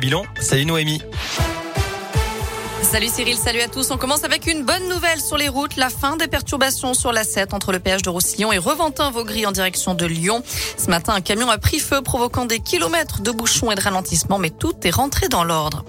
Bilan, salut Noémie. Salut Cyril, salut à tous. On commence avec une bonne nouvelle sur les routes. La fin des perturbations sur la 7 entre le péage de Roussillon et Reventin-Vaugry en direction de Lyon. Ce matin, un camion a pris feu provoquant des kilomètres de bouchons et de ralentissements, mais tout est rentré dans l'ordre.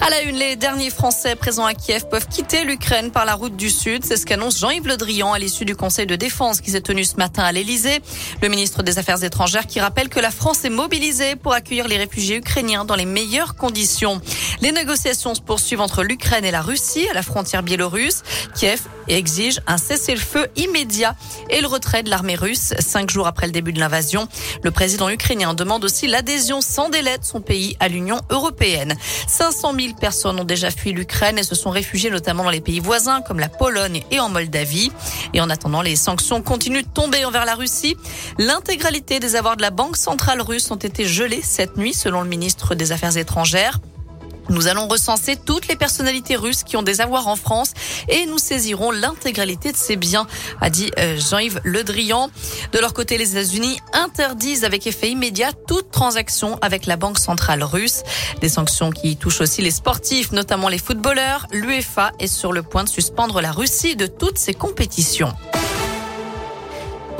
À la une, les derniers Français présents à Kiev peuvent quitter l'Ukraine par la route du Sud. C'est ce qu'annonce Jean-Yves Le Drian à l'issue du Conseil de défense qui s'est tenu ce matin à l'Elysée. Le ministre des Affaires étrangères qui rappelle que la France est mobilisée pour accueillir les réfugiés ukrainiens dans les meilleures conditions. Les négociations se poursuivent entre l'Ukraine et la Russie à la frontière biélorusse. Kiev exige un cessez-le-feu immédiat et le retrait de l'armée russe cinq jours après le début de l'invasion. Le président ukrainien demande aussi l'adhésion sans délai de son pays à l'Union européenne. 500 000 personnes ont déjà fui l'Ukraine et se sont réfugiées notamment dans les pays voisins comme la Pologne et en Moldavie. Et en attendant, les sanctions continuent de tomber envers la Russie. L'intégralité des avoirs de la Banque centrale russe ont été gelés cette nuit selon le ministre des Affaires étrangères. Nous allons recenser toutes les personnalités russes qui ont des avoirs en France et nous saisirons l'intégralité de ces biens, a dit euh, Jean-Yves Le Drian. De leur côté, les États-Unis interdisent avec effet immédiat toute transaction avec la Banque centrale russe. Des sanctions qui touchent aussi les sportifs, notamment les footballeurs. L'UEFA est sur le point de suspendre la Russie de toutes ses compétitions.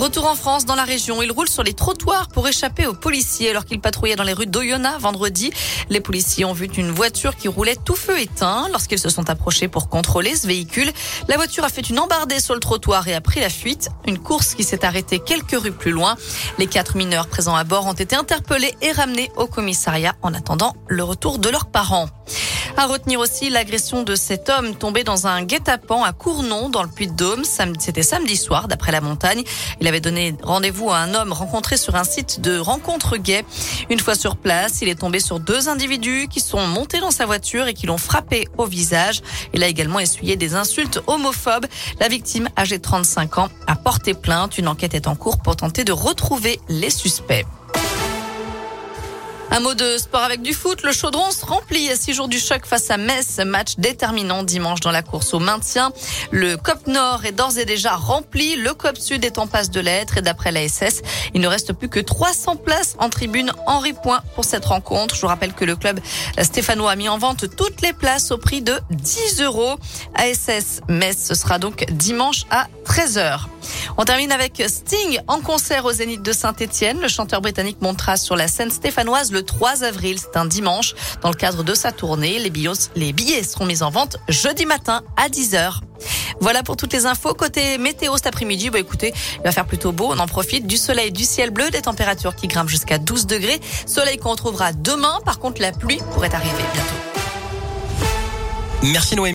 Retour en France, dans la région, il roule sur les trottoirs pour échapper aux policiers alors qu'il patrouillait dans les rues d'Oyonnax vendredi. Les policiers ont vu une voiture qui roulait tout feu éteint. Lorsqu'ils se sont approchés pour contrôler ce véhicule, la voiture a fait une embardée sur le trottoir et a pris la fuite. Une course qui s'est arrêtée quelques rues plus loin. Les quatre mineurs présents à bord ont été interpellés et ramenés au commissariat en attendant le retour de leurs parents. À retenir aussi l'agression de cet homme tombé dans un guet-apens à Cournon, dans le Puy-de-Dôme. C'était samedi soir, d'après la montagne. Il avait donné rendez-vous à un homme rencontré sur un site de rencontre gay. Une fois sur place, il est tombé sur deux individus qui sont montés dans sa voiture et qui l'ont frappé au visage. Il a également essuyé des insultes homophobes. La victime, âgée de 35 ans, a porté plainte. Une enquête est en cours pour tenter de retrouver les suspects. Un mot de sport avec du foot. Le chaudron se remplit à six jours du choc face à Metz. Match déterminant dimanche dans la course au maintien. Le COP Nord est d'ores et déjà rempli. Le COP Sud est en passe de l'être. Et d'après la SS, il ne reste plus que 300 places en tribune Henri Point pour cette rencontre. Je vous rappelle que le club stéphanois a mis en vente toutes les places au prix de 10 euros. ASS Metz, ce sera donc dimanche à 13h. On termine avec Sting en concert au Zénith de Saint-Etienne. Le chanteur britannique montera sur la scène stéphanoise le 3 avril, c'est un dimanche. Dans le cadre de sa tournée, les billets, seront mis en vente jeudi matin à 10h. Voilà pour toutes les infos. Côté météo cet après-midi, bah écoutez, il va faire plutôt beau. On en profite du soleil, du ciel bleu, des températures qui grimpent jusqu'à 12 degrés. Soleil qu'on retrouvera demain. Par contre, la pluie pourrait arriver bientôt. Merci Noémie.